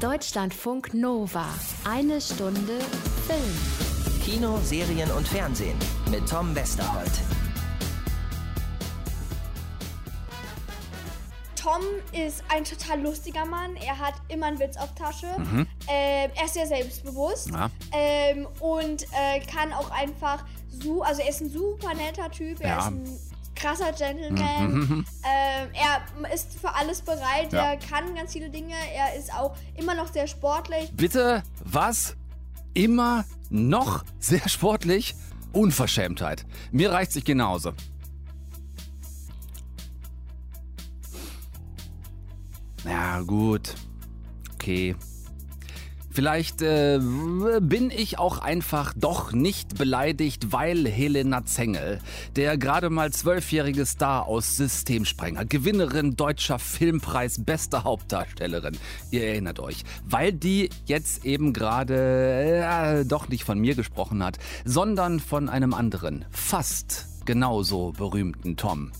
Deutschlandfunk Nova. Eine Stunde Film. Kino, Serien und Fernsehen mit Tom Westerholt. Tom ist ein total lustiger Mann. Er hat immer einen Witz auf Tasche. Ähm, er ist sehr selbstbewusst. Ja. Ähm, und äh, kann auch einfach so, also er ist ein super netter Typ. Er Ja. ist ein krasser Gentleman. Ähm, er ist für alles bereit. Ja. Er kann ganz viele Dinge. Er ist auch immer noch sehr sportlich. Bitte, was? Immer noch sehr sportlich? Unverschämtheit. Mir reicht sich genauso. Ja, gut. Okay. Vielleicht äh, bin ich auch einfach doch nicht beleidigt, weil Helena Zengel, der gerade mal zwölfjährige Star aus Systemsprenger, Gewinnerin deutscher Filmpreis, beste Hauptdarstellerin, ihr erinnert euch, weil die jetzt eben gerade äh, doch nicht von mir gesprochen hat, sondern von einem anderen, fast genauso berühmten Tom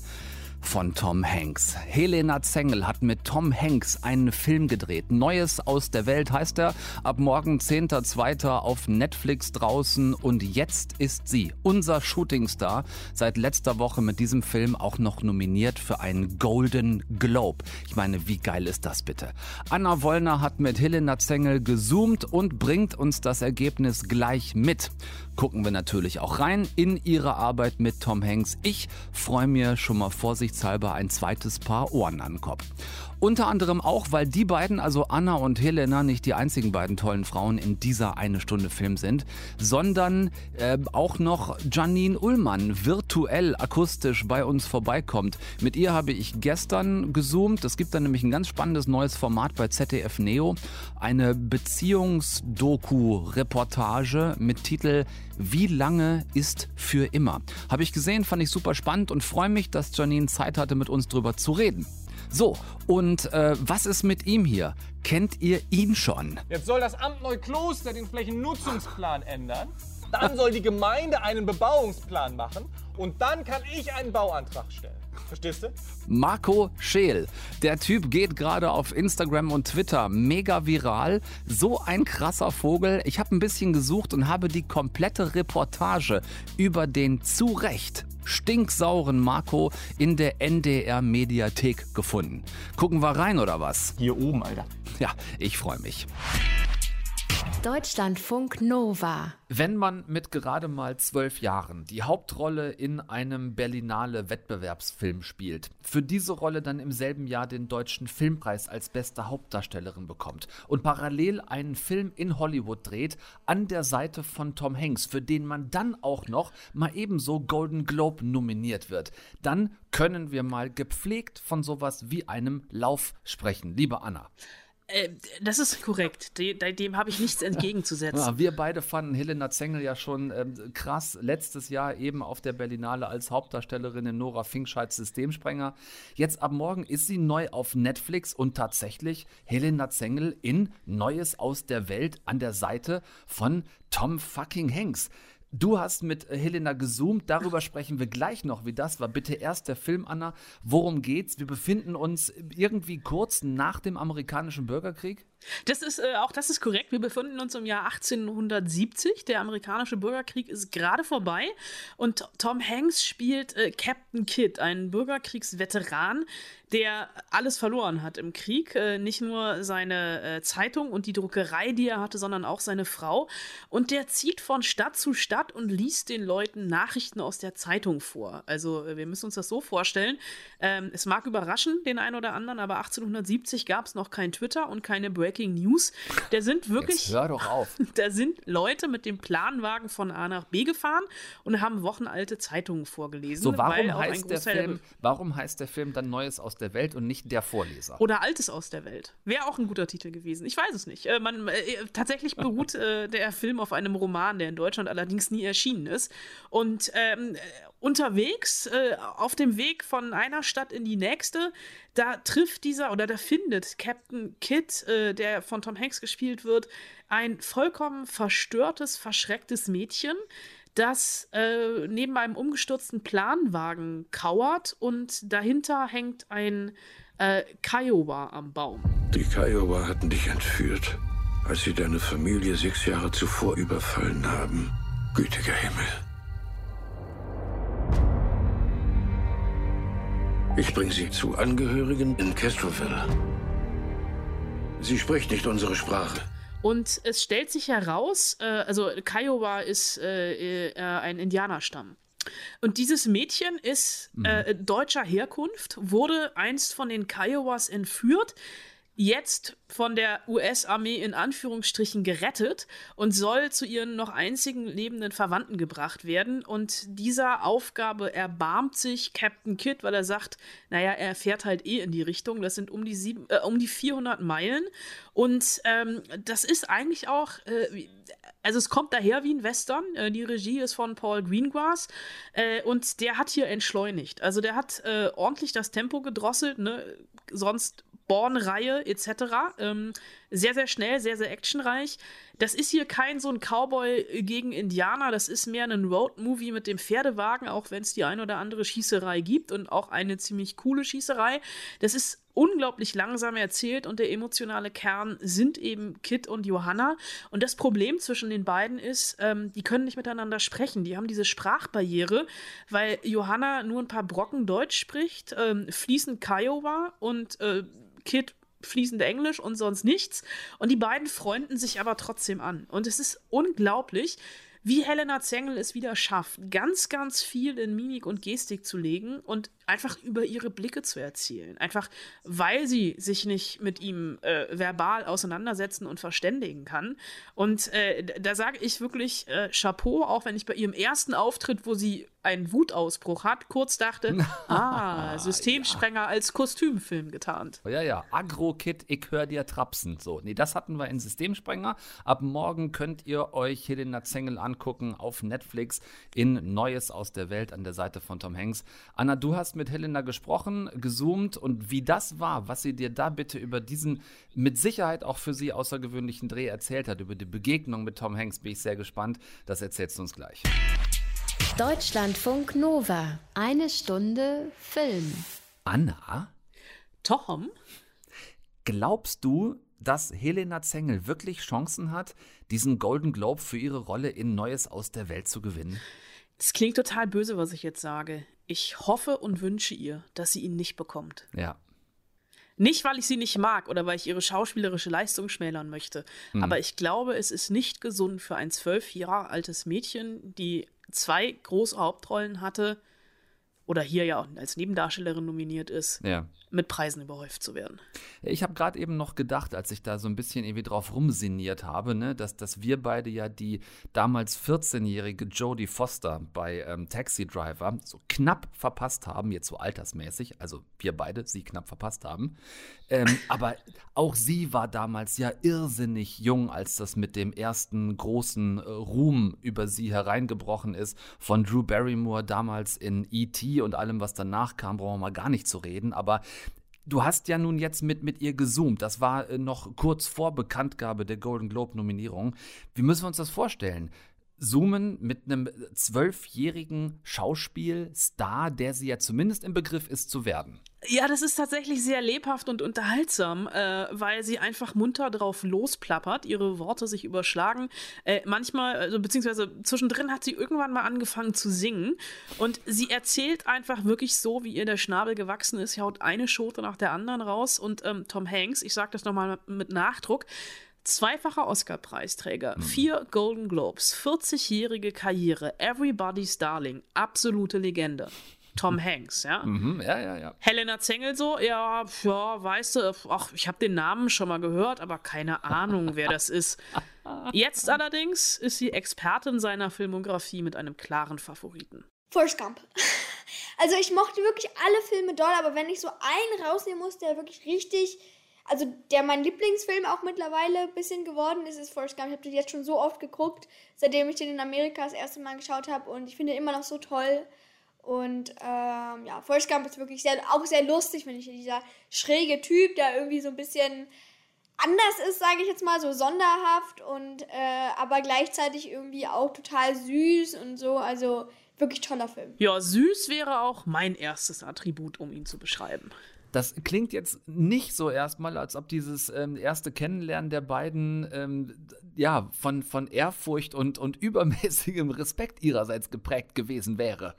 von Tom Hanks. Helena Zengel hat mit Tom Hanks einen Film gedreht. Neues aus der Welt heißt er. Ab morgen 10.2. auf Netflix draußen. Und jetzt ist sie, unser Shootingstar, seit letzter Woche mit diesem Film auch noch nominiert für einen Golden Globe. Ich meine, wie geil ist das bitte? Anna Wollner hat mit Helena Zengel gezoomt und bringt uns das Ergebnis gleich mit. Gucken wir natürlich auch rein in ihre Arbeit mit Tom Hanks. Ich freue mir schon mal vorsichtshalber ein zweites Paar Ohren an den Kopf. Unter anderem auch, weil die beiden, also Anna und Helena, nicht die einzigen beiden tollen Frauen in dieser eine Stunde Film sind, sondern äh, auch noch Janine Ullmann virtuell akustisch bei uns vorbeikommt. Mit ihr habe ich gestern gezoomt. Es gibt da nämlich ein ganz spannendes neues Format bei ZDF Neo. Eine Beziehungsdoku-Reportage mit Titel Wie lange ist für immer? Habe ich gesehen, fand ich super spannend und freue mich, dass Janine Zeit hatte, mit uns drüber zu reden. So, und äh, was ist mit ihm hier? Kennt ihr ihn schon? Jetzt soll das Amt Neukloster den Flächennutzungsplan ändern. Dann soll die Gemeinde einen Bebauungsplan machen. Und dann kann ich einen Bauantrag stellen. Verstehst du? Marco Scheel. Der Typ geht gerade auf Instagram und Twitter mega viral. So ein krasser Vogel. Ich habe ein bisschen gesucht und habe die komplette Reportage über den zu Recht stinksauren Marco in der NDR Mediathek gefunden. Gucken wir rein oder was? Hier oben, Alter. Ja, ich freue mich. Deutschlandfunk Nova. Wenn man mit gerade mal zwölf Jahren die Hauptrolle in einem Berlinale Wettbewerbsfilm spielt, für diese Rolle dann im selben Jahr den deutschen Filmpreis als beste Hauptdarstellerin bekommt und parallel einen Film in Hollywood dreht an der Seite von Tom Hanks, für den man dann auch noch mal ebenso Golden Globe nominiert wird, dann können wir mal gepflegt von sowas wie einem Lauf sprechen. Liebe Anna. Äh, das ist korrekt. De, de, dem habe ich nichts entgegenzusetzen. Ja, wir beide fanden Helena Zengel ja schon ähm, krass letztes Jahr eben auf der Berlinale als Hauptdarstellerin in Nora Finkscheids Systemsprenger. Jetzt ab morgen ist sie neu auf Netflix und tatsächlich Helena Zengel in Neues aus der Welt an der Seite von Tom fucking Hanks. Du hast mit Helena gezoomt, darüber sprechen wir gleich noch, wie das war. Bitte erst der Film, Anna. Worum geht's? Wir befinden uns irgendwie kurz nach dem amerikanischen Bürgerkrieg. Das ist äh, auch das ist korrekt. Wir befinden uns im Jahr 1870. Der amerikanische Bürgerkrieg ist gerade vorbei und Tom Hanks spielt äh, Captain Kidd, einen Bürgerkriegsveteran, der alles verloren hat im Krieg. Äh, nicht nur seine äh, Zeitung und die Druckerei, die er hatte, sondern auch seine Frau. Und der zieht von Stadt zu Stadt und liest den Leuten Nachrichten aus der Zeitung vor. Also äh, wir müssen uns das so vorstellen. Ähm, es mag überraschen, den einen oder anderen, aber 1870 gab es noch kein Twitter und keine Breaking News. Der sind wirklich. Jetzt hör doch auf. Da sind Leute mit dem Planwagen von A nach B gefahren und haben wochenalte Zeitungen vorgelesen. So, warum heißt, der Film, warum heißt der Film dann Neues aus der Welt und nicht der Vorleser? Oder Altes aus der Welt. Wäre auch ein guter Titel gewesen. Ich weiß es nicht. Äh, man, äh, tatsächlich beruht äh, der Film auf einem Roman, der in Deutschland allerdings nie erschienen ist. Und ähm, äh, unterwegs, äh, auf dem Weg von einer Stadt in die nächste, da trifft dieser oder da findet Captain Kidd, äh, der von Tom Hanks gespielt wird, ein vollkommen verstörtes, verschrecktes Mädchen, das äh, neben einem umgestürzten Planwagen kauert und dahinter hängt ein Äh, Kiowa am Baum. Die Kiowa hatten dich entführt, als sie deine Familie sechs Jahre zuvor überfallen haben. Gütiger Himmel. Ich bringe sie zu Angehörigen in Castroville. Sie spricht nicht unsere Sprache. Und es stellt sich heraus, äh, also Kiowa ist äh, äh, ein Indianerstamm. Und dieses Mädchen ist äh, deutscher Herkunft, wurde einst von den Kiowas entführt, jetzt von der US-Armee in Anführungsstrichen gerettet und soll zu ihren noch einzigen lebenden Verwandten gebracht werden. Und dieser Aufgabe erbarmt sich Captain Kidd, weil er sagt, naja, er fährt halt eh in die Richtung. Das sind um die, sieben, äh, um die 400 Meilen. Und ähm, das ist eigentlich auch, äh, also es kommt daher wie ein Western. Äh, die Regie ist von Paul Greengrass äh, und der hat hier entschleunigt. Also der hat äh, ordentlich das Tempo gedrosselt, ne? sonst Born-Reihe etc. Ähm, sehr, sehr schnell, sehr, sehr actionreich. Das ist hier kein so ein Cowboy gegen Indianer, das ist mehr ein Road-Movie mit dem Pferdewagen, auch wenn es die ein oder andere Schießerei gibt und auch eine ziemlich coole Schießerei. Das ist unglaublich langsam erzählt und der emotionale Kern sind eben Kit und Johanna. Und das Problem zwischen den beiden ist, ähm, die können nicht miteinander sprechen. Die haben diese Sprachbarriere, weil Johanna nur ein paar Brocken Deutsch spricht, ähm, fließend Kiowa und äh, Kit fließend Englisch und sonst nichts. Und die beiden freunden sich aber trotzdem an. Und es ist unglaublich, wie Helena Zengel es wieder schafft, ganz, ganz viel in Mimik und Gestik zu legen und einfach über ihre Blicke zu erzählen. Einfach, weil sie sich nicht mit ihm äh, verbal auseinandersetzen und verständigen kann. Und äh, da sage ich wirklich äh, Chapeau, auch wenn ich bei ihrem ersten Auftritt, wo sie einen Wutausbruch hat, kurz dachte, ah, Systemsprenger als Kostümfilm getarnt. Ja, ja, Agro-Kit, ich hör dir trapsen. So, nee, das hatten wir in Systemsprenger. Ab morgen könnt ihr euch Helena Zengel angucken auf Netflix in Neues aus der Welt an der Seite von Tom Hanks. Anna, du hast mit Helena gesprochen, gezoomt und wie das war, was sie dir da bitte über diesen mit Sicherheit auch für sie außergewöhnlichen Dreh erzählt hat, über die Begegnung mit Tom Hanks, bin ich sehr gespannt. Das erzählst du uns gleich. Deutschlandfunk Nova. Eine Stunde Film. Anna? Tom? Glaubst du, dass Helena Zengel wirklich Chancen hat, diesen Golden Globe für ihre Rolle in Neues aus der Welt zu gewinnen? Es klingt total böse, was ich jetzt sage. Ich hoffe und wünsche ihr, dass sie ihn nicht bekommt. Ja. Nicht, weil ich sie nicht mag oder weil ich ihre schauspielerische Leistung schmälern möchte. Aber ich glaube, es ist nicht gesund für ein zwölf Jahre altes Mädchen, die zwei große Hauptrollen hatte oder hier ja auch als Nebendarstellerin nominiert ist, Ja. mit Preisen überhäuft zu werden. Ich habe gerade eben noch gedacht, als ich da so ein bisschen irgendwie drauf rumsiniert habe, ne, dass, dass wir beide ja die damals 14-jährige Jodie Foster bei ähm, Taxi Driver so knapp verpasst haben, jetzt so altersmäßig, also wir beide sie knapp verpasst haben. Ähm, aber auch sie war damals ja irrsinnig jung, als das mit dem ersten großen äh, Ruhm über sie hereingebrochen ist. Von Drew Barrymore damals in E.T. und allem, was danach kam, brauchen wir mal gar nicht zu reden. Aber Du hast ja nun jetzt mit, mit ihr gezoomt. Das war äh, noch kurz vor Bekanntgabe der Golden Globe-Nominierung. Wie müssen wir uns das vorstellen? Zoomen mit einem zwölfjährigen Schauspielstar, der sie ja zumindest im Begriff ist zu werden. Ja, das ist tatsächlich sehr lebhaft und unterhaltsam, äh, weil sie einfach munter drauf losplappert, ihre Worte sich überschlagen. Äh, manchmal, also beziehungsweise zwischendrin hat sie irgendwann mal angefangen zu singen und sie erzählt einfach wirklich so, wie ihr der Schnabel gewachsen ist, Sie haut eine Schote nach der anderen raus und ähm, Tom Hanks, ich sage das nochmal mit Nachdruck, Zweifacher Oscar-Preisträger, vier Golden Globes, 40-jährige Karriere, Everybody's Darling, absolute Legende. Tom Hanks, ja. Mhm, ja, ja, ja. Helena Zengel so, ja, ja, weißt du, ach, ich habe den Namen schon mal gehört, aber keine Ahnung, wer das ist. Jetzt allerdings ist sie Expertin seiner Filmografie mit einem klaren Favoriten. Forrest Gump. Also ich mochte wirklich alle Filme doll, aber wenn ich so einen rausnehmen muss, der wirklich richtig, also der mein Lieblingsfilm auch mittlerweile ein bisschen geworden ist, ist Forrest Gump. Ich habe den jetzt schon so oft geguckt, seitdem ich den in Amerika das erste Mal geschaut habe und ich finde ihn immer noch so toll. Und ähm, ja, Forrest Gump ist wirklich sehr, auch sehr lustig, finde ich. Dieser schräge Typ, der irgendwie so ein bisschen anders ist, sage ich jetzt mal, so sonderhaft und äh, aber gleichzeitig irgendwie auch total süß und so. Also wirklich toller Film. Ja, süß wäre auch mein erstes Attribut, um ihn zu beschreiben. Das klingt jetzt nicht so erstmal, als ob dieses ähm, erste Kennenlernen der beiden ähm, ja, von, von Ehrfurcht und, und übermäßigem Respekt ihrerseits geprägt gewesen wäre.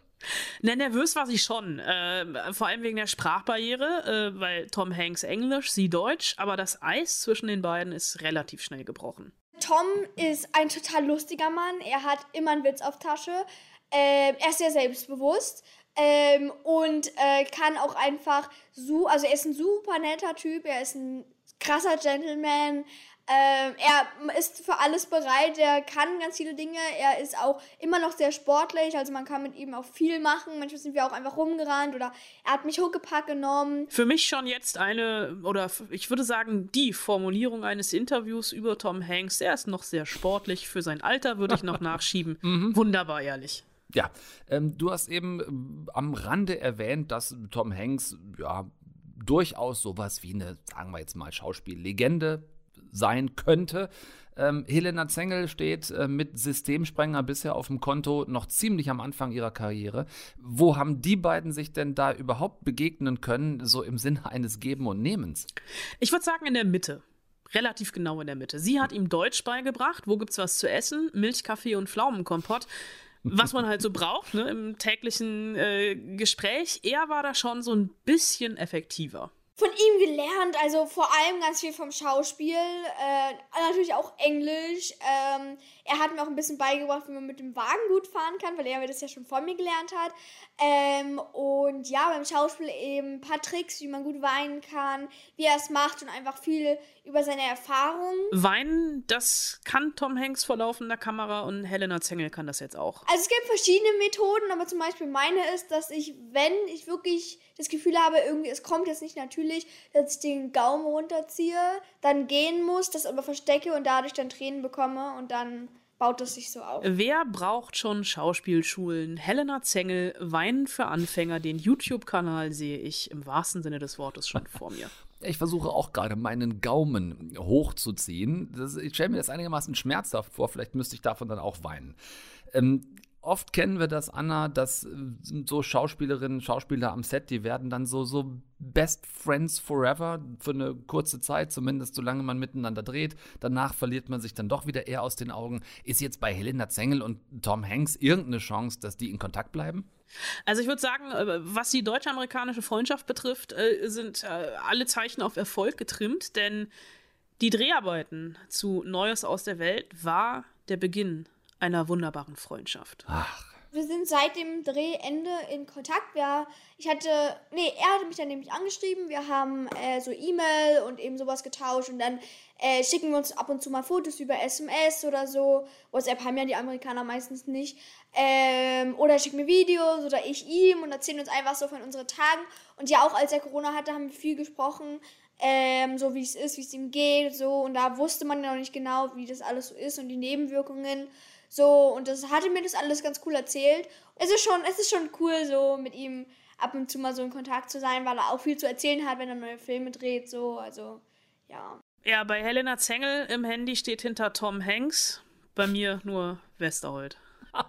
Ne, nervös war sie schon. Äh, vor allem wegen der Sprachbarriere, äh, weil Tom Hanks Englisch, sie Deutsch, aber das Eis zwischen den beiden ist relativ schnell gebrochen. Tom ist ein total lustiger Mann. Er hat immer einen Witz auf Tasche. Ähm, er ist sehr selbstbewusst. Ähm, und äh, kann auch einfach so, also er ist ein super netter Typ, er ist ein krasser Gentleman, ähm, er ist für alles bereit, er kann ganz viele Dinge, er ist auch immer noch sehr sportlich, also man kann mit ihm auch viel machen. Manchmal sind wir auch einfach rumgerannt oder er hat mich Huckepack genommen. Für mich schon jetzt eine, oder ich würde sagen, die Formulierung eines Interviews über Tom Hanks. Er ist noch sehr sportlich, für sein Alter würde ich noch nachschieben. Mhm. Wunderbar ehrlich. Ja, ähm, du hast eben ähm, am Rande erwähnt, dass Tom Hanks ja durchaus sowas wie eine, sagen wir jetzt mal, Schauspiellegende sein könnte. Ähm, Helena Zengel steht äh, mit Systemsprenger bisher auf dem Konto noch ziemlich am Anfang ihrer Karriere. Wo haben die beiden sich denn da überhaupt begegnen können, so im Sinne eines Geben und Nehmens? Ich würde sagen in der Mitte relativ genau in der Mitte. Sie hat ihm Deutsch beigebracht. Wo gibt's was zu essen? Milchkaffee und Pflaumenkompott. Was man halt so braucht ne, im täglichen äh, Gespräch. Er war da schon so ein bisschen effektiver von ihm gelernt, also vor allem ganz viel vom Schauspiel, äh, natürlich auch Englisch. Ähm, er hat mir auch ein bisschen beigebracht, wie man mit dem Wagen gut fahren kann, weil er das ja schon vor mir gelernt hat. Ähm, und ja, beim Schauspiel eben ein paar Tricks, wie man gut weinen kann, wie er es macht und einfach viel über seine Erfahrungen. Weinen, das kann Tom Hanks vor laufender Kamera und Helena Zengel kann das jetzt auch. Also es gibt verschiedene Methoden, aber zum Beispiel meine ist, dass ich, wenn ich wirklich das Gefühl habe, irgendwie es kommt jetzt nicht natürlich, dass ich den Gaumen runterziehe, dann gehen muss, das aber verstecke und dadurch dann Tränen bekomme und dann baut es sich so auf. Wer braucht schon Schauspielschulen? Helena Zengel, Weinen für Anfänger, den YouTube-Kanal sehe ich im wahrsten Sinne des Wortes schon vor mir. Ich versuche auch gerade meinen Gaumen hochzuziehen. Das, ich stelle mir das einigermaßen schmerzhaft vor. Vielleicht müsste ich davon dann auch weinen. Ähm, oft kennen wir das, Anna, dass äh, so Schauspielerinnen, Schauspieler am Set, die werden dann so, so Best Friends Forever für eine kurze Zeit, zumindest solange man miteinander dreht. Danach verliert man sich dann doch wieder eher aus den Augen. Ist jetzt bei Helena Zengel und Tom Hanks irgendeine Chance, dass die in Kontakt bleiben? Also ich würde sagen, äh, was die deutsch-amerikanische Freundschaft betrifft, äh, sind alle Zeichen auf Erfolg getrimmt, denn die Dreharbeiten zu Neues aus der Welt war der Beginn einer wunderbaren Freundschaft. Ach. Wir sind seit dem Drehende in Kontakt. Wir, ich hatte, nee, er hatte mich dann nämlich angeschrieben. Wir haben äh, so E-Mail und eben sowas getauscht und dann äh, schicken wir uns ab und zu mal Fotos über SMS oder so. WhatsApp haben ja die Amerikaner meistens nicht. Ähm, oder schicken mir Videos oder ich ihm und erzählen uns einfach so von unseren Tagen. Und ja, auch als er Corona hatte, haben wir viel gesprochen. Ähm, so wie es ist, wie es ihm geht, so. Und da wusste man ja noch nicht genau, wie das alles so ist und die Nebenwirkungen. So, und das hatte mir das alles ganz cool erzählt. Es ist schon, es ist schon cool, so mit ihm ab und zu mal so in Kontakt zu sein, weil er auch viel zu erzählen hat, wenn er neue Filme dreht, so, also, ja. Ja, bei Helena Zengel im Handy steht hinter Tom Hanks, bei mir nur Westerholt.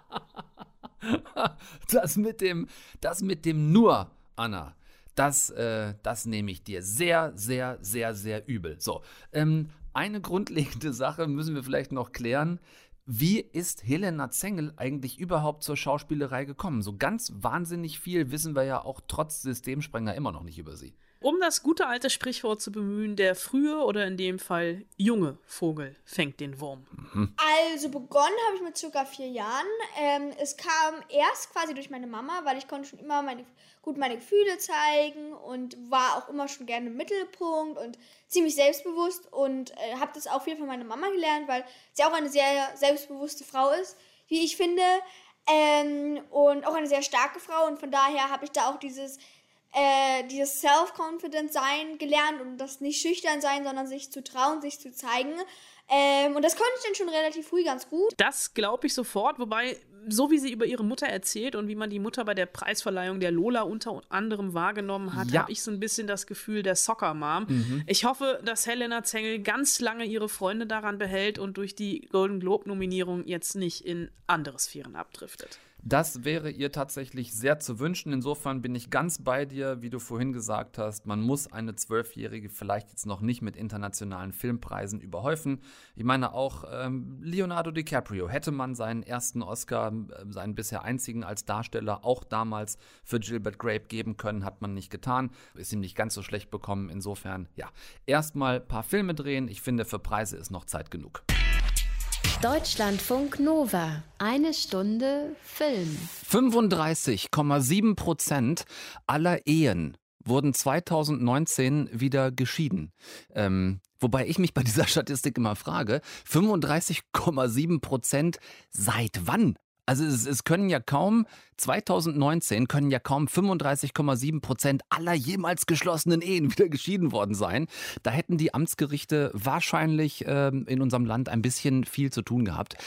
das mit dem, das mit dem nur, Anna. Das, äh, das nehme ich dir sehr, sehr, sehr, sehr übel. So, ähm, eine grundlegende Sache müssen wir vielleicht noch klären. Wie ist Helena Zengel eigentlich überhaupt zur Schauspielerei gekommen? So ganz wahnsinnig viel wissen wir ja auch trotz Systemsprenger immer noch nicht über sie. Um das gute alte Sprichwort zu bemühen, der frühe oder in dem Fall junge Vogel fängt den Wurm. Mhm. Also begonnen habe ich mit circa vier Jahren. Ähm, es kam erst quasi durch meine Mama, weil ich konnte schon immer meine, gut meine Gefühle zeigen und war auch immer schon gerne im Mittelpunkt und ziemlich selbstbewusst und äh, habe das auch viel von meiner Mama gelernt, weil sie auch eine sehr selbstbewusste Frau ist, wie ich finde. Ähm, und auch eine sehr starke Frau und von daher habe ich da auch dieses äh, dieses Self-Confident sein gelernt und das nicht schüchtern sein, sondern sich zu trauen, sich zu zeigen. Ähm, und das konnte ich dann schon relativ früh ganz gut. Das glaube ich sofort, wobei, so wie sie über ihre Mutter erzählt und wie man die Mutter bei der Preisverleihung der Lola unter anderem wahrgenommen hat, ja. habe ich so ein bisschen das Gefühl der Soccer-Mom. Mhm. Ich hoffe, dass Helena Zengel ganz lange ihre Freunde daran behält und durch die Golden Globe-Nominierung jetzt nicht in andere Sphären abdriftet. Das wäre ihr tatsächlich sehr zu wünschen. Insofern bin ich ganz bei dir, wie du vorhin gesagt hast. Man muss eine Zwölfjährige vielleicht jetzt noch nicht mit internationalen Filmpreisen überhäufen. Ich meine auch ähm, Leonardo DiCaprio hätte man seinen ersten Oscar, äh, seinen bisher einzigen als Darsteller, auch damals für Gilbert Grape geben können, hat man nicht getan. Ist ihm nicht ganz so schlecht bekommen. Insofern, ja, erstmal ein paar Filme drehen. Ich finde, für Preise ist noch Zeit genug. Deutschlandfunk Nova. Eine Stunde Film. 35,7 Prozent aller Ehen wurden 2019 wieder geschieden. Ähm, wobei ich mich bei dieser Statistik immer frage, 35,7 Prozent seit wann? Also es, es, können ja kaum, 2019 können ja kaum 35,7 Prozent aller jemals geschlossenen Ehen wieder geschieden worden sein. Da hätten die Amtsgerichte wahrscheinlich äh, in unserem Land ein bisschen viel zu tun gehabt.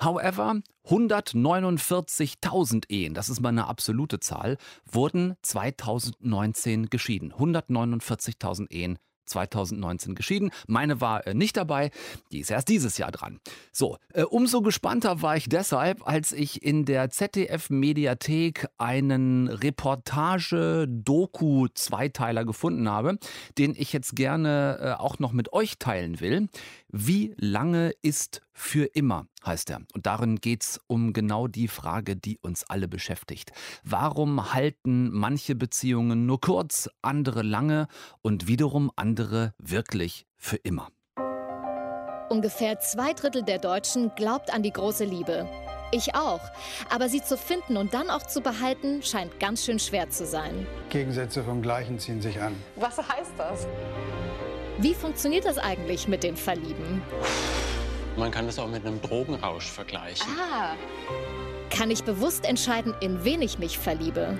However, 149.000 Ehen, das ist mal eine absolute Zahl, wurden 2019 geschieden. 149.000 Ehen 2019 geschieden. Meine war äh, nicht dabei, die ist erst dieses Jahr dran. So, äh, umso gespannter war ich deshalb, als ich in der ZDF-Mediathek einen Reportage-Doku-Zweiteiler gefunden habe, den ich jetzt gerne äh, auch noch mit euch teilen will. Wie lange ist für immer, heißt er. Und darin geht es um genau die Frage, die uns alle beschäftigt. Warum halten manche Beziehungen nur kurz, andere lange und wiederum andere wirklich für immer? Ungefähr zwei Drittel der Deutschen glaubt an die große Liebe. Ich auch. Aber sie zu finden und dann auch zu behalten, scheint ganz schön schwer zu sein. Gegensätze vom Gleichen ziehen sich an. Was heißt das? Wie funktioniert das eigentlich mit dem Verlieben? Man kann das auch mit einem Drogenrausch vergleichen. Ah. Kann ich bewusst entscheiden, in wen ich mich verliebe?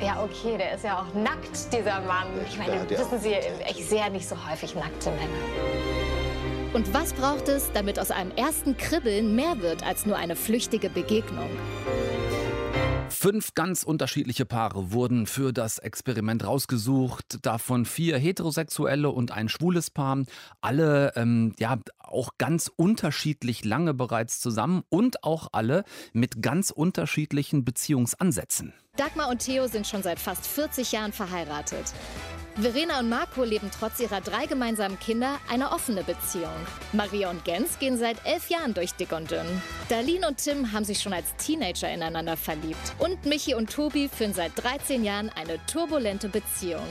Ja, okay, der ist ja auch nackt, dieser Mann. Ich meine, wissen Sie, ich sehe ja nicht so häufig nackte Männer. Und was braucht es, damit aus einem ersten Kribbeln mehr wird als nur eine flüchtige Begegnung? Fünf ganz unterschiedliche Paare wurden für das Experiment rausgesucht, davon vier heterosexuelle und ein schwules Paar. Alle ähm, ja auch ganz unterschiedlich lange bereits zusammen und auch alle mit ganz unterschiedlichen Beziehungsansätzen. Dagmar und Theo sind schon seit fast 40 Jahren verheiratet. Verena und Marco leben trotz ihrer drei gemeinsamen Kinder eine offene Beziehung. Maria und Gens gehen seit elf Jahren durch dick und dünn. Darlene und Tim haben sich schon als Teenager ineinander verliebt. Und Michi und Tobi führen seit 13 Jahren eine turbulente Beziehung.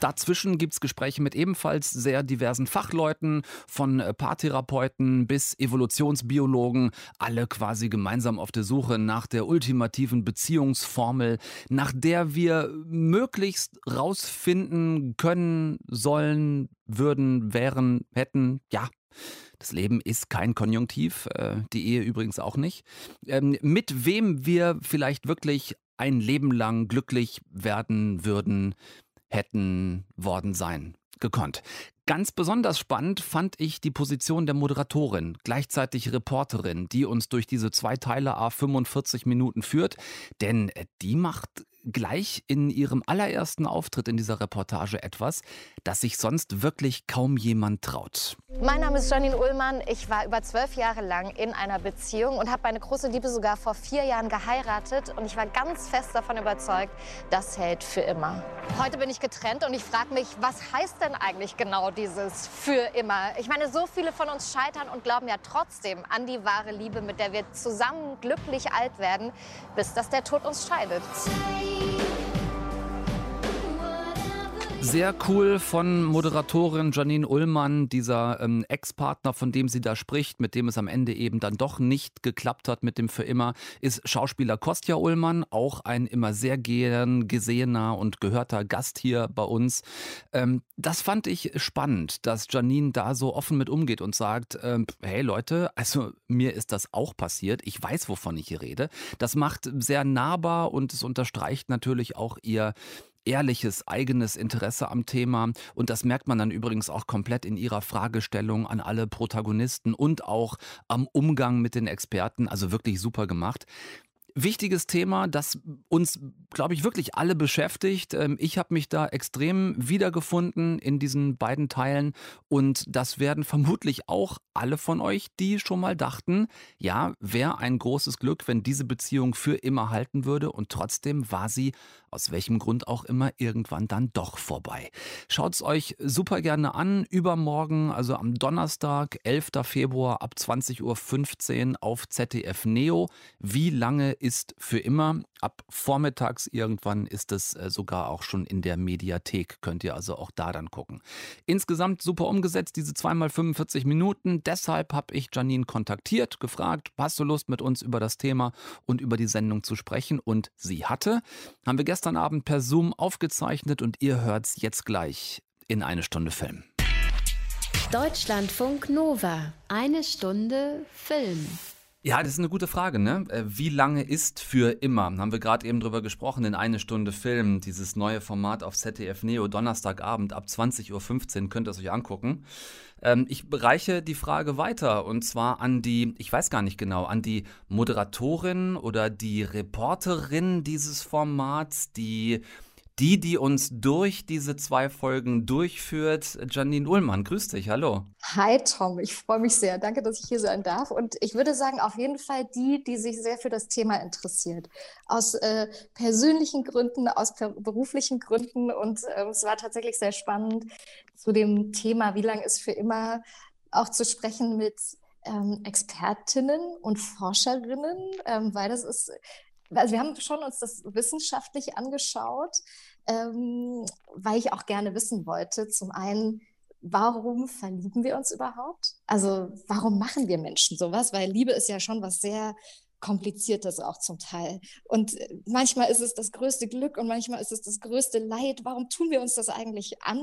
Dazwischen gibt es Gespräche mit ebenfalls sehr diversen Fachleuten, von äh, Paartherapeuten bis Evolutionsbiologen, alle quasi gemeinsam auf der Suche nach der ultimativen Beziehungsformel, nach der wir möglichst rausfinden können, sollen, würden, wären, hätten, ja. Das Leben ist kein Konjunktiv, äh, die Ehe übrigens auch nicht. Ähm, mit wem wir vielleicht wirklich ein Leben lang glücklich werden würden, hätten worden sein gekonnt. Ganz besonders spannend fand ich die Position der Moderatorin, gleichzeitig Reporterin, die uns durch diese zwei Teile A 45 Minuten führt, denn die macht gleich in ihrem allerersten Auftritt in dieser Reportage etwas, das sich sonst wirklich kaum jemand traut. Mein Name ist Janine Ullmann. Ich war über zwölf Jahre lang in einer Beziehung und habe meine große Liebe sogar vor vier Jahren geheiratet. Und ich war ganz fest davon überzeugt, das hält für immer. Heute bin ich getrennt und ich frage mich, was heißt denn eigentlich genau dieses für immer? Ich meine, so viele von uns scheitern und glauben ja trotzdem an die wahre Liebe, mit der wir zusammen glücklich alt werden, bis dass der Tod uns scheidet. me. Sehr cool von Moderatorin Janine Ullmann, dieser ähm, Ex-Partner, von dem sie da spricht, mit dem es am Ende eben dann doch nicht geklappt hat mit dem für immer, ist Schauspieler Kostja Ullmann, auch ein immer sehr gern gesehener und gehörter Gast hier bei uns. Ähm, das fand ich spannend, dass Janine da so offen mit umgeht und sagt, ähm, hey Leute, also mir ist das auch passiert, ich weiß, wovon ich hier rede. Das macht sehr nahbar und es unterstreicht natürlich auch ihr ehrliches eigenes Interesse am Thema und das merkt man dann übrigens auch komplett in ihrer Fragestellung an alle Protagonisten und auch am Umgang mit den Experten, also wirklich super gemacht. Wichtiges Thema, das uns, glaube ich, wirklich alle beschäftigt. Ähm, ich habe mich da extrem wiedergefunden in diesen beiden Teilen und das werden vermutlich auch alle von euch, die schon mal dachten, ja, wäre ein großes Glück, wenn diese Beziehung für immer halten würde und trotzdem war sie aus welchem Grund auch immer irgendwann dann doch vorbei. Schaut es euch super gerne an. Übermorgen, also am Donnerstag, 11. Februar ab 20.15 Uhr auf ZDF Neo. Wie lange ist für immer? Ab vormittags irgendwann ist es äh, sogar auch schon in der Mediathek. Könnt ihr also auch da dann gucken. Insgesamt super umgesetzt, diese zweimal 45 Minuten. Deshalb habe ich Janine kontaktiert, gefragt, hast du Lust mit uns über das Thema und über die Sendung zu sprechen? Und sie hatte. Haben wir gestern Abend per Zoom aufgezeichnet und ihr hört es jetzt gleich in eine Stunde Film. Deutschlandfunk Nova. Eine Stunde Film. Ja, das ist eine gute Frage, ne? Äh, wie lange ist für immer? Haben wir gerade eben drüber gesprochen, in eine Stunde Film, dieses neue Format auf ZDF Neo, Donnerstagabend ab 20.15 Uhr, könnt ihr es euch angucken. Ähm, ich reiche die Frage weiter und zwar an die, ich weiß gar nicht genau, an die Moderatorin oder die Reporterin dieses Formats, die die, die uns durch diese zwei Folgen durchführt, Janine Ullmann. Grüß dich, hallo. Hi Tom, ich freue mich sehr. Danke, dass ich hier sein darf. Und ich würde sagen, auf jeden Fall die, die sich sehr für das Thema interessiert. Aus äh, persönlichen Gründen, aus beruflichen Gründen. Und äh, es war tatsächlich sehr spannend, zu dem Thema, wie lange ist für immer, auch zu sprechen mit ähm, Expertinnen und Forscherinnen, ähm, weil das ist also wir haben schon uns das wissenschaftlich angeschaut, ähm, weil ich auch gerne wissen wollte, zum einen, warum verlieben wir uns überhaupt? Also warum machen wir Menschen sowas? Weil Liebe ist ja schon was sehr kompliziertes auch zum Teil. Und äh, manchmal ist es das größte Glück und manchmal ist es das größte Leid. Warum tun wir uns das eigentlich an?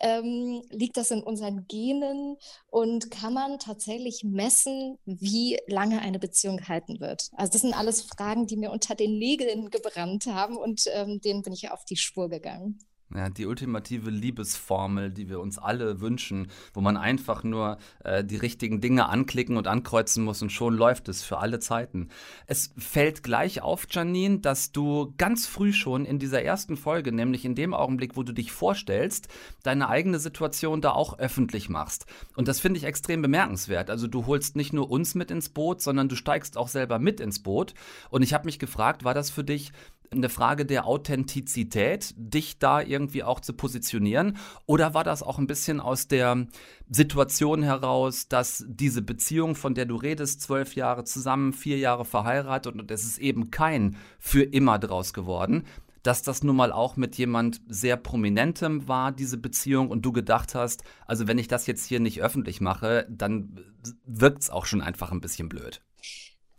Ähm, liegt das in unseren Genen? Und kann man tatsächlich messen, wie lange eine Beziehung halten wird? Also das sind alles Fragen, die mir unter den Nägeln gebrannt haben und ähm, denen bin ich auf die Spur gegangen. Ja, die ultimative Liebesformel, die wir uns alle wünschen, wo man einfach nur äh, die richtigen Dinge anklicken und ankreuzen muss und schon läuft es für alle Zeiten. Es fällt gleich auf, Janine, dass du ganz früh schon in dieser ersten Folge, nämlich in dem Augenblick, wo du dich vorstellst, deine eigene Situation da auch öffentlich machst. Und das finde ich extrem bemerkenswert. Also du holst nicht nur uns mit ins Boot, sondern du steigst auch selber mit ins Boot. Und ich habe mich gefragt, war das für dich eine Frage der Authentizität, dich da irgendwie auch zu positionieren? Oder war das auch ein bisschen aus der Situation heraus, dass diese Beziehung, von der du redest, zwölf Jahre zusammen, vier Jahre verheiratet und es ist eben kein für immer draus geworden, dass das nun mal auch mit jemand sehr prominentem war, diese Beziehung, und du gedacht hast, also wenn ich das jetzt hier nicht öffentlich mache, dann wirkt es auch schon einfach ein bisschen blöd.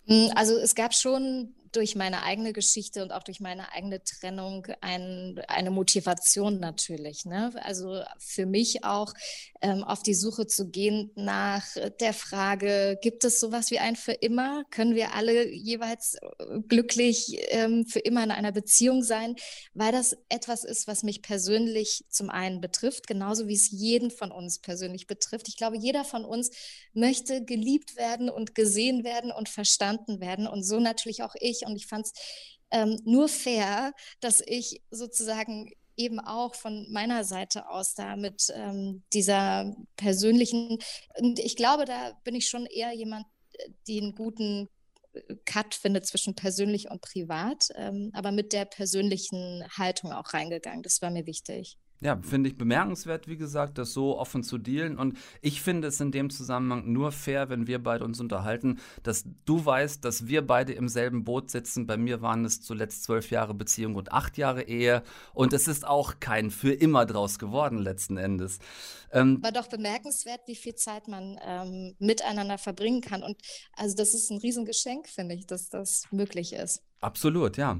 Hm, also es gab schon durch meine eigene Geschichte und auch durch meine eigene Trennung ein, eine Motivation natürlich. Ne? Also für mich auch ähm, auf die Suche zu gehen nach der Frage, gibt es sowas wie ein für immer? Können wir alle jeweils äh, glücklich ähm, für immer in einer Beziehung sein? Weil das etwas ist, was mich persönlich zum einen betrifft, genauso wie es jeden von uns persönlich betrifft. Ich glaube, jeder von uns möchte geliebt werden und gesehen werden und verstanden werden und so natürlich auch ich und ich fand es ähm, nur fair, dass ich sozusagen eben auch von meiner Seite aus da mit ähm, dieser persönlichen, und ich glaube, da bin ich schon eher jemand, äh, die einen guten äh, Cut findet zwischen persönlich und privat, ähm, aber mit der persönlichen Haltung auch reingegangen. Das war mir wichtig. Ja, finde ich bemerkenswert, wie gesagt, das so offen zu dealen. Und ich finde es in dem Zusammenhang nur fair, wenn wir beide uns unterhalten, dass du weißt, dass wir beide im selben Boot sitzen. Bei mir waren es zuletzt zwölf Jahre Beziehung und acht Jahre Ehe. Und es ist auch kein für immer draus geworden, letzten Endes. Ähm, War doch bemerkenswert, wie viel Zeit man ähm, miteinander verbringen kann. Und also das ist ein Riesengeschenk, finde ich, dass das möglich ist. Absolut, ja.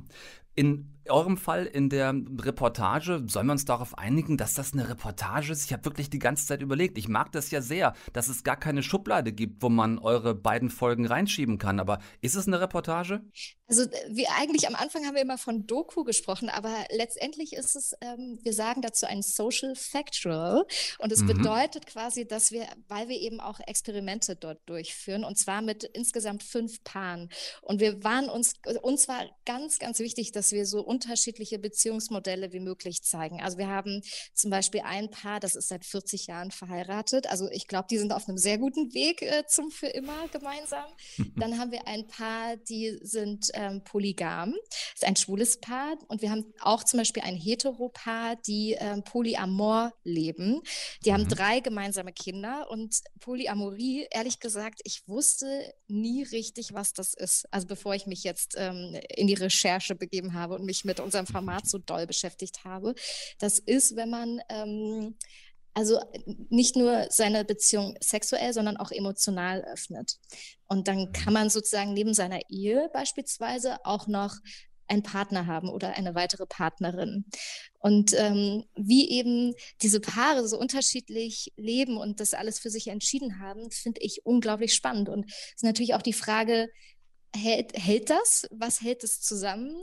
In eurem Fall in der Reportage, sollen wir uns darauf einigen, dass das eine Reportage ist? Ich habe wirklich die ganze Zeit überlegt. Ich mag das ja sehr, dass es gar keine Schublade gibt, wo man eure beiden Folgen reinschieben kann. Aber ist es eine Reportage? Also wir eigentlich am Anfang haben wir immer von Doku gesprochen, aber letztendlich ist es, ähm, wir sagen dazu ein Social Factual. Und es mhm. bedeutet quasi, dass wir, weil wir eben auch Experimente dort durchführen, und zwar mit insgesamt fünf Paaren. Und wir waren uns, uns war ganz, ganz wichtig, dass wir so unterschiedliche Beziehungsmodelle wie möglich zeigen. Also wir haben zum Beispiel ein Paar, das ist seit 40 Jahren verheiratet. Also ich glaube, die sind auf einem sehr guten Weg äh, zum für immer gemeinsam. Dann haben wir ein Paar, die sind ähm, polygam. Das ist ein schwules Paar. Und wir haben auch zum Beispiel ein Heteropaar, die ähm, polyamor leben. Die mhm. haben drei gemeinsame Kinder. Und Polyamorie, ehrlich gesagt, ich wusste nie richtig, was das ist. Also bevor ich mich jetzt ähm, in die Recherche begeben habe und mich mit unserem Format so doll beschäftigt habe. Das ist, wenn man ähm, also nicht nur seine Beziehung sexuell, sondern auch emotional öffnet. Und dann kann man sozusagen neben seiner Ehe beispielsweise auch noch einen Partner haben oder eine weitere Partnerin. Und ähm, wie eben diese Paare so unterschiedlich leben und das alles für sich entschieden haben, finde ich unglaublich spannend. Und es ist natürlich auch die Frage, hält, hält das? Was hält es zusammen?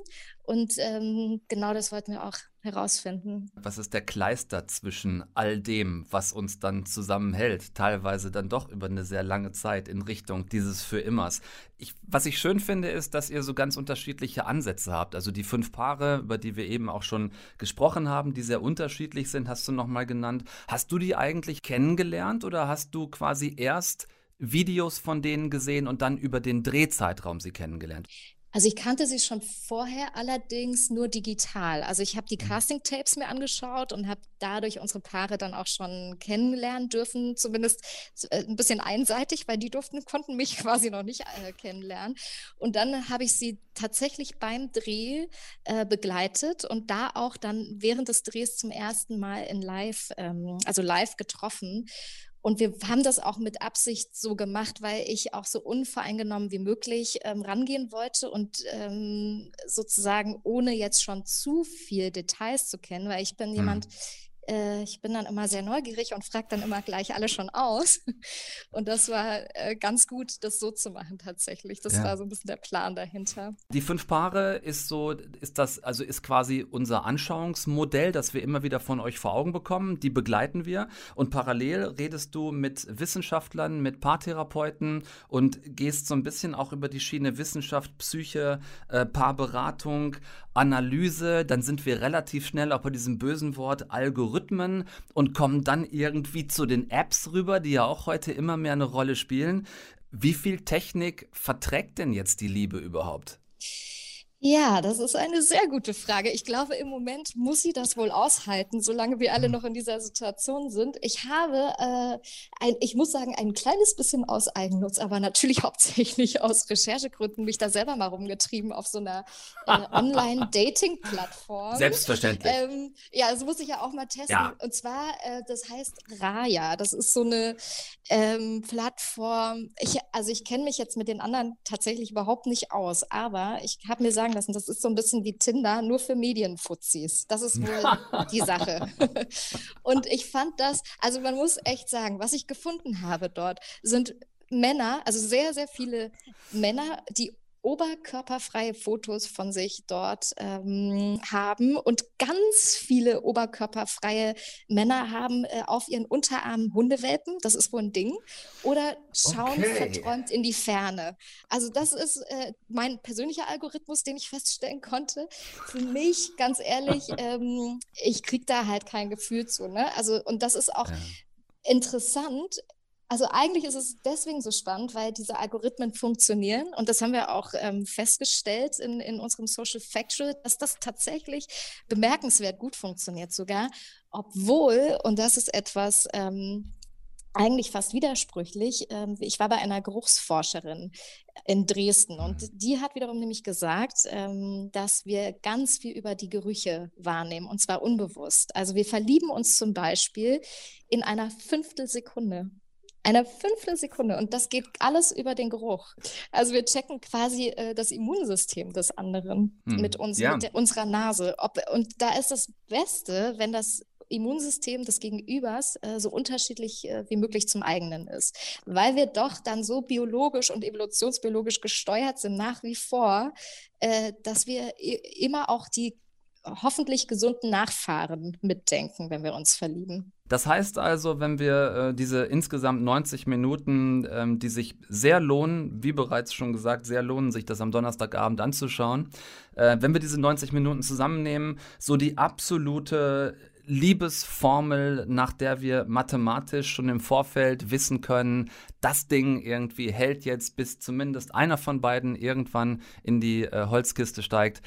Und ähm, genau das wollten wir auch herausfinden. Was ist der Kleister zwischen all dem, was uns dann zusammenhält, teilweise dann doch über eine sehr lange Zeit in Richtung dieses Für Immers? Ich, was ich schön finde, ist, dass ihr so ganz unterschiedliche Ansätze habt. Also die fünf Paare, über die wir eben auch schon gesprochen haben, die sehr unterschiedlich sind, hast du nochmal genannt. Hast du die eigentlich kennengelernt oder hast du quasi erst Videos von denen gesehen und dann über den Drehzeitraum sie kennengelernt? Also ich kannte sie schon vorher, allerdings nur digital. Also ich habe die mhm. Casting-Tapes mir angeschaut und habe dadurch unsere Paare dann auch schon kennenlernen dürfen, zumindest äh, ein bisschen einseitig, weil die durften, konnten mich quasi noch nicht äh, kennenlernen. Und dann habe ich sie tatsächlich beim Dreh äh, begleitet und da auch dann während des Drehs zum ersten Mal in Live, ähm, also live getroffen. Und wir haben das auch mit Absicht so gemacht, weil ich auch so unvoreingenommen wie möglich ähm, rangehen wollte und ähm, sozusagen ohne jetzt schon zu viel Details zu kennen, weil ich bin mhm. jemand, äh, ich bin dann immer sehr neugierig und frage dann immer gleich alle schon aus. Und das war äh, ganz gut, das so zu machen tatsächlich. Das ja. war so ein bisschen der Plan dahinter. Die fünf Paare ist so, ist das, also ist quasi unser Anschauungsmodell, das wir immer wieder von euch vor Augen bekommen. Die begleiten wir. Und parallel redest du mit Wissenschaftlern, mit Paartherapeuten und gehst so ein bisschen auch über die Schiene Wissenschaft, Psyche, äh, Paarberatung, Analyse. Dann sind wir relativ schnell auch bei diesem bösen Wort Algorithmen und kommen dann irgendwie zu den Apps rüber, die ja auch heute immer mehr eine Rolle spielen. Wie viel Technik verträgt denn jetzt die Liebe überhaupt? Ja, das ist eine sehr gute Frage. Ich glaube, im Moment muss sie das wohl aushalten, solange wir alle hm. noch in dieser Situation sind. Ich habe, äh, ein, ich muss sagen, ein kleines bisschen aus Eigennutz, aber natürlich hauptsächlich aus Recherchegründen mich da selber mal rumgetrieben auf so einer äh, Online-Dating-Plattform. Selbstverständlich. Ähm, ja, das muss ich ja auch mal testen. Ja. Und zwar, äh, das heißt Raya. Das ist so eine ähm, Plattform. Ich, also ich kenne mich jetzt mit den anderen tatsächlich überhaupt nicht aus, aber ich habe mir sagen sagen lassen, das ist so ein bisschen wie Tinder, nur für Medienfuzis. Das ist wohl die Sache. Und ich fand das, also man muss echt sagen, was ich gefunden habe dort, sind Männer, also sehr, sehr viele Männer, die oberkörperfreie Fotos von sich dort ähm, haben und ganz viele oberkörperfreie Männer haben äh, auf ihren Unterarmen Hundewelpen, das ist wohl ein Ding, oder schauen okay. verträumt in die Ferne. Also das ist äh, mein persönlicher Algorithmus, den ich feststellen konnte. Für mich, ganz ehrlich, ähm, ich kriege da halt kein Gefühl zu. Ne? Also und das ist auch ja. interessant also eigentlich ist es deswegen so spannend, weil diese Algorithmen funktionieren und das haben wir auch ähm, festgestellt in, in unserem Social Factual, dass das tatsächlich bemerkenswert gut funktioniert sogar, obwohl, und das ist etwas ähm, eigentlich fast widersprüchlich, ähm, ich war bei einer Geruchsforscherin in Dresden und mhm. die hat wiederum nämlich gesagt, ähm, dass wir ganz viel über die Gerüche wahrnehmen und zwar unbewusst. Also wir verlieben uns zum Beispiel in einer Fünftelsekunde Eine Fünftelsekunde und das geht alles über den Geruch. Also wir checken quasi äh, das Immunsystem des anderen Hm, mit, uns, ja. mit der, unserer Nase. Ob, und da ist das Beste, wenn das Immunsystem des Gegenübers äh, so unterschiedlich äh, wie möglich zum eigenen ist. Weil wir doch dann so biologisch und evolutionsbiologisch gesteuert sind nach wie vor, äh, dass wir immer auch die hoffentlich gesunden Nachfahren mitdenken, wenn wir uns verlieben. Das heißt also, wenn wir äh, diese insgesamt 90 Minuten, ähm, die sich sehr lohnen, wie bereits schon gesagt, sehr lohnen, sich das am Donnerstagabend anzuschauen, äh, wenn wir diese 90 Minuten zusammennehmen, so die absolute Liebesformel, nach der wir mathematisch schon im Vorfeld wissen können, das Ding irgendwie hält jetzt, bis zumindest einer von beiden irgendwann in die äh, Holzkiste steigt.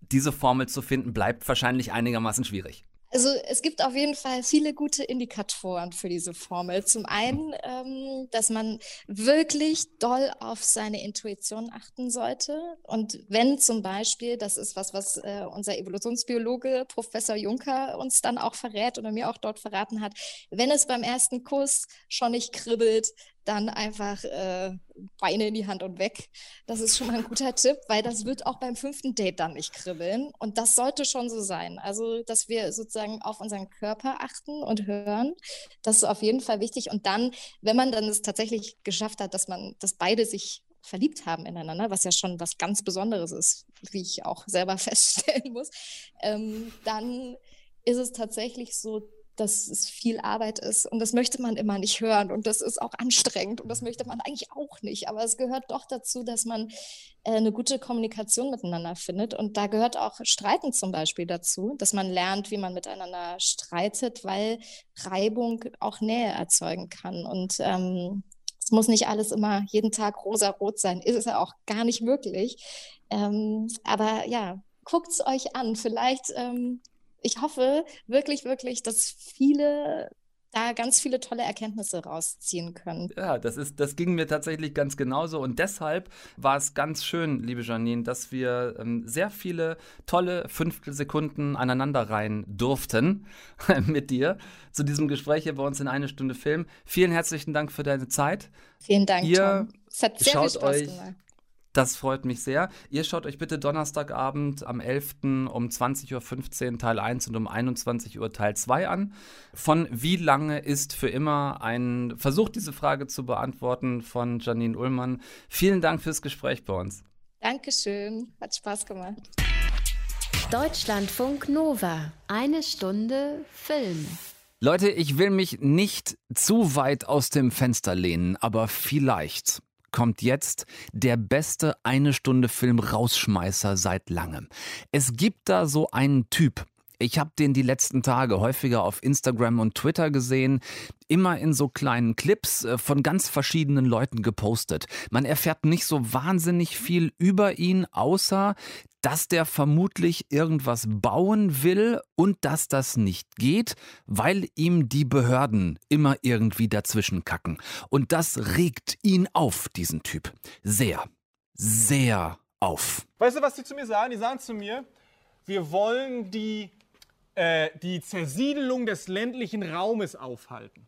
Diese Formel zu finden, bleibt wahrscheinlich einigermaßen schwierig. Also es gibt auf jeden Fall viele gute Indikatoren für diese Formel. Zum einen, ähm, dass man wirklich doll auf seine Intuition achten sollte. Und wenn zum Beispiel, das ist was, was äh, unser Evolutionsbiologe Professor Juncker uns dann auch verrät oder mir auch dort verraten hat, wenn es beim ersten Kuss schon nicht kribbelt, dann einfach äh, Beine in die Hand und weg. Das ist schon mal ein guter Tipp, weil das wird auch beim fünften Date dann nicht kribbeln. Und das sollte schon so sein. Also, dass wir sozusagen auf unseren Körper achten und hören. Das ist auf jeden Fall wichtig. Und dann, wenn man dann es tatsächlich geschafft hat, dass man, dass beide sich verliebt haben ineinander, was ja schon was ganz Besonderes ist, wie ich auch selber feststellen muss, ähm, dann ist es tatsächlich so, dass es viel Arbeit ist und das möchte man immer nicht hören und das ist auch anstrengend und das möchte man eigentlich auch nicht. Aber es gehört doch dazu, dass man äh, eine gute Kommunikation miteinander findet und da gehört auch Streiten zum Beispiel dazu, dass man lernt, wie man miteinander streitet, weil Reibung auch Nähe erzeugen kann und ähm, es muss nicht alles immer jeden Tag rosa-rot sein, ist es ja auch gar nicht möglich. Ähm, aber ja, guckt es euch an. Vielleicht ähm, ich hoffe wirklich, wirklich, dass viele da ganz viele tolle Erkenntnisse rausziehen können. Ja, das ist, das ging mir tatsächlich ganz genauso und deshalb war es ganz schön, liebe Janine, dass wir ähm, sehr viele tolle Fünftelsekunden aneinander rein durften mit dir zu diesem Gespräch hier bei uns in eine Stunde Film. Vielen herzlichen Dank für deine Zeit. Vielen Dank, Ihr Tom. Es hat sehr viel schaut Spaß euch gemacht. Das freut mich sehr. Ihr schaut euch bitte Donnerstagabend am 11. um 20.15 Uhr Teil 1 und um 21 Uhr Teil 2 an. Von wie lange ist für immer ein Versuch, diese Frage zu beantworten von Janine Ullmann. Vielen Dank fürs Gespräch bei uns. Dankeschön. Hat Spaß gemacht. Deutschlandfunk Nova. Eine Stunde Film. Leute, ich will mich nicht zu weit aus dem Fenster lehnen, aber vielleicht kommt jetzt der beste eine Stunde Film Rausschmeißer seit langem. Es gibt da so einen Typ. Ich habe den die letzten Tage häufiger auf Instagram und Twitter gesehen, immer in so kleinen Clips äh, von ganz verschiedenen Leuten gepostet. Man erfährt nicht so wahnsinnig viel über ihn, außer dass der vermutlich irgendwas bauen will und dass das nicht geht, weil ihm die Behörden immer irgendwie dazwischen kacken. Und das regt ihn auf, diesen Typ. Sehr, sehr auf. Weißt du, was die zu mir sagen? Die sagen zu mir, wir wollen die, äh, die Zersiedelung des ländlichen Raumes aufhalten.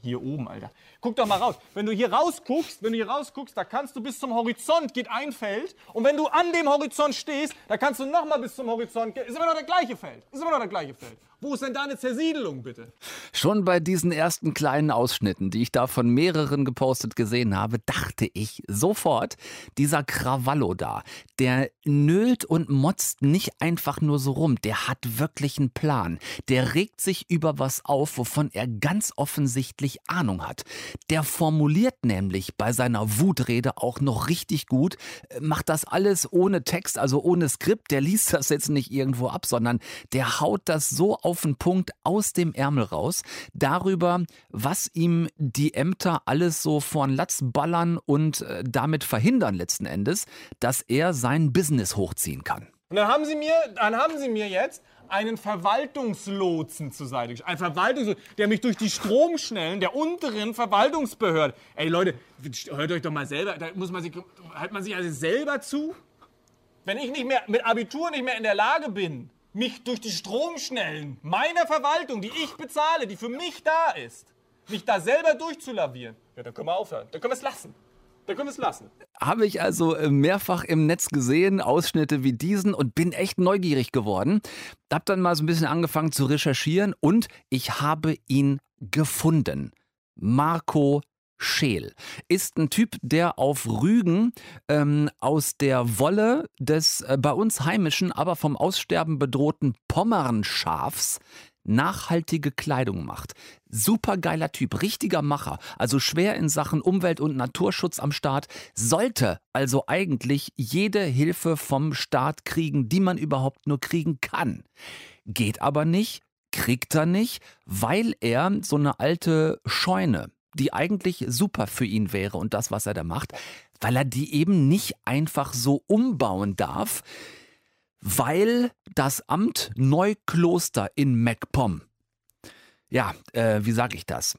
Hier oben, Alter. Guck doch mal raus. Wenn du hier rausguckst, wenn du hier rausguckst, da kannst du bis zum Horizont geht ein Feld. Und wenn du an dem Horizont stehst, da kannst du noch mal bis zum Horizont gehen. Ist immer noch das gleiche Feld. Ist immer noch das gleiche Feld. Wo ist denn deine Zersiedelung, bitte? Schon bei diesen ersten kleinen Ausschnitten, die ich da von mehreren gepostet gesehen habe, dachte ich sofort, dieser Krawallo da, der nölt und motzt nicht einfach nur so rum, der hat wirklich einen Plan. Der regt sich über was auf, wovon er ganz offensichtlich Ahnung hat. Der formuliert nämlich bei seiner Wutrede auch noch richtig gut, äh, macht das alles ohne Text, also ohne Skript, der liest das jetzt nicht irgendwo ab, sondern der haut das so auf den Punkt aus dem Ärmel raus, darüber, was ihm die Ämter alles so von Latz ballern und äh, damit verhindern letzten Endes, dass er sein Business hochziehen kann. Und dann haben sie mir, dann haben sie mir jetzt einen Verwaltungslotsen zur Seite. Ein Verwaltungslotsen, der mich durch die Stromschnellen der unteren Verwaltungsbehörde. Ey Leute, hört euch doch mal selber, da muss man sich, hört man sich also selber zu? Wenn ich nicht mehr mit Abitur nicht mehr in der Lage bin, mich durch die Stromschnellen meiner Verwaltung, die ich bezahle, die für mich da ist, mich da selber durchzulavieren, ja, dann können wir aufhören. Dann können wir es lassen. Dann können wir es lassen. Habe ich also äh, mehrfach im Netz gesehen, Ausschnitte wie diesen und bin echt neugierig geworden. Hab dann mal so ein bisschen angefangen zu recherchieren und ich habe ihn gefunden. Marco Scheel ist ein Typ, der auf Rügen ähm, aus der Wolle des äh, bei uns heimischen, aber vom Aussterben bedrohten Pommernschafs nachhaltige Kleidung macht. Supergeiler Typ, richtiger Macher, also schwer in Sachen Umwelt- und Naturschutz am Start, sollte also eigentlich jede Hilfe vom Staat kriegen, die man überhaupt nur kriegen kann. Geht aber nicht, kriegt er nicht, weil er so eine alte Scheune, die eigentlich super für ihn wäre und das, was er da macht, weil er die eben nicht einfach so umbauen darf, weil das Amt Neukloster in MacPom, ja, äh, wie sage ich das?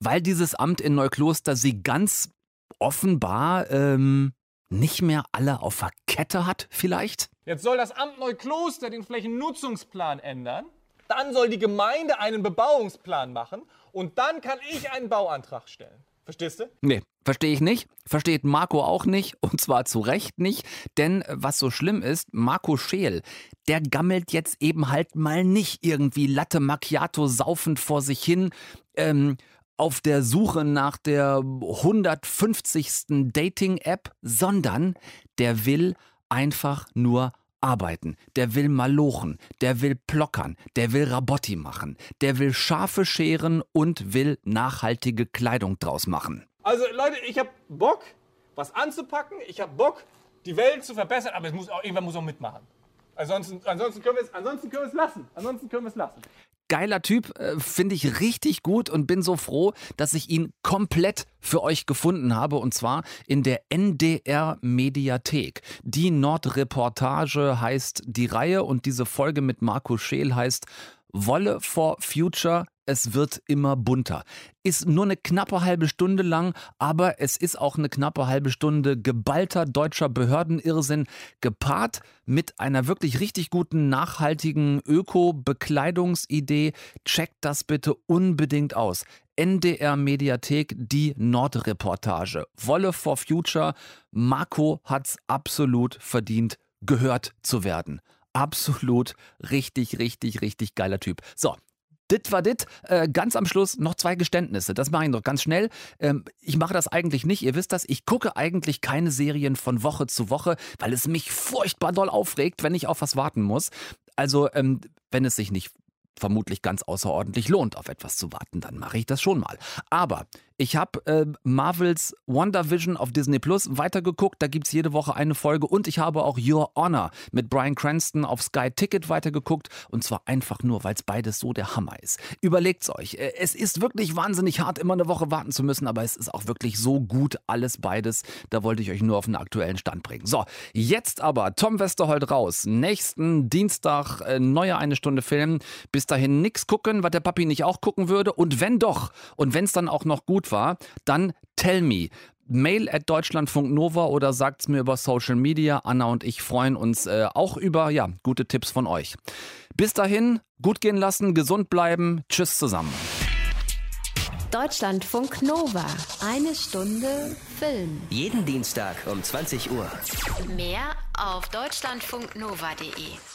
Weil dieses Amt in Neukloster sie ganz offenbar ähm, nicht mehr alle auf der Kette hat, vielleicht? Jetzt soll das Amt Neukloster den Flächennutzungsplan ändern. Dann soll die Gemeinde einen Bebauungsplan machen und dann kann ich einen Bauantrag stellen. Verstehst du? Nee, verstehe ich nicht. Versteht Marco auch nicht. Und zwar zu Recht nicht. Denn äh, was so schlimm ist, Marco Scheel, der gammelt jetzt eben halt mal nicht irgendwie Latte Macchiato saufend vor sich hin. Ähm, auf der Suche nach der 150. Dating-App, sondern der will einfach nur arbeiten, der will malochen, der will plockern, der will Rabotti machen, der will Schafe scheren und will nachhaltige Kleidung draus machen. Also Leute, ich hab Bock, was anzupacken, ich hab Bock, die Welt zu verbessern, aber es muss auch, irgendwer muss auch mitmachen. Ansonsten, ansonsten können wir es lassen. Ansonsten können wir es lassen geiler Typ, äh, finde ich richtig gut und bin so froh, dass ich ihn komplett für euch gefunden habe und zwar in der NDR Mediathek. Die Nordreportage heißt die Reihe und diese Folge mit Marco Scheel heißt Wolle for Future es wird immer bunter. Ist nur eine knappe halbe Stunde lang, aber es ist auch eine knappe halbe Stunde geballter deutscher Behördenirrsinn, gepaart mit einer wirklich richtig guten, nachhaltigen Öko-Bekleidungsidee. Checkt das bitte unbedingt aus. NDR Mediathek, die Nordreportage. Wolle for Future. Marco hat's absolut verdient, gehört zu werden absolut richtig, richtig, richtig geiler Typ. So, Dit war dit. Äh, ganz am Schluss noch zwei Geständnisse. Das mache ich noch ganz schnell. Ähm, ich mache das eigentlich nicht. Ihr wisst das. Ich gucke eigentlich keine Serien von Woche zu Woche, weil es mich furchtbar doll aufregt, wenn ich auf was warten muss. Also, ähm, wenn es sich nicht vermutlich ganz außerordentlich lohnt, auf etwas zu warten, dann mache ich das schon mal. Aber ich habe äh, Marvels WandaVision auf Disney Plus weitergeguckt. Da gibt es jede Woche eine Folge. Und ich habe auch Your Honor mit Brian Cranston auf Sky Ticket weitergeguckt. Und zwar einfach nur, weil es beides so der Hammer ist. Überlegt's euch. Äh, es ist wirklich wahnsinnig hart, immer eine Woche warten zu müssen. Aber es ist auch wirklich so gut, alles beides. Da wollte ich euch nur auf einen aktuellen Stand bringen. So, jetzt aber Tom Westerholt raus. Nächsten Dienstag äh, neuer eine Stunde Film. Bis dahin nichts gucken, was der Papi nicht auch gucken würde. Und wenn doch, und wenn es dann auch noch gut gut war, dann tell me. Mail at deutschlandfunknova oder sagt es mir über Social Media. Anna und ich freuen uns äh, auch über ja, gute Tipps von euch. Bis dahin, gut gehen lassen, gesund bleiben. Tschüss zusammen. Deutschlandfunk Nova. Eine Stunde Film. Jeden Dienstag um 20 Uhr. Mehr auf deutschlandfunknova.de.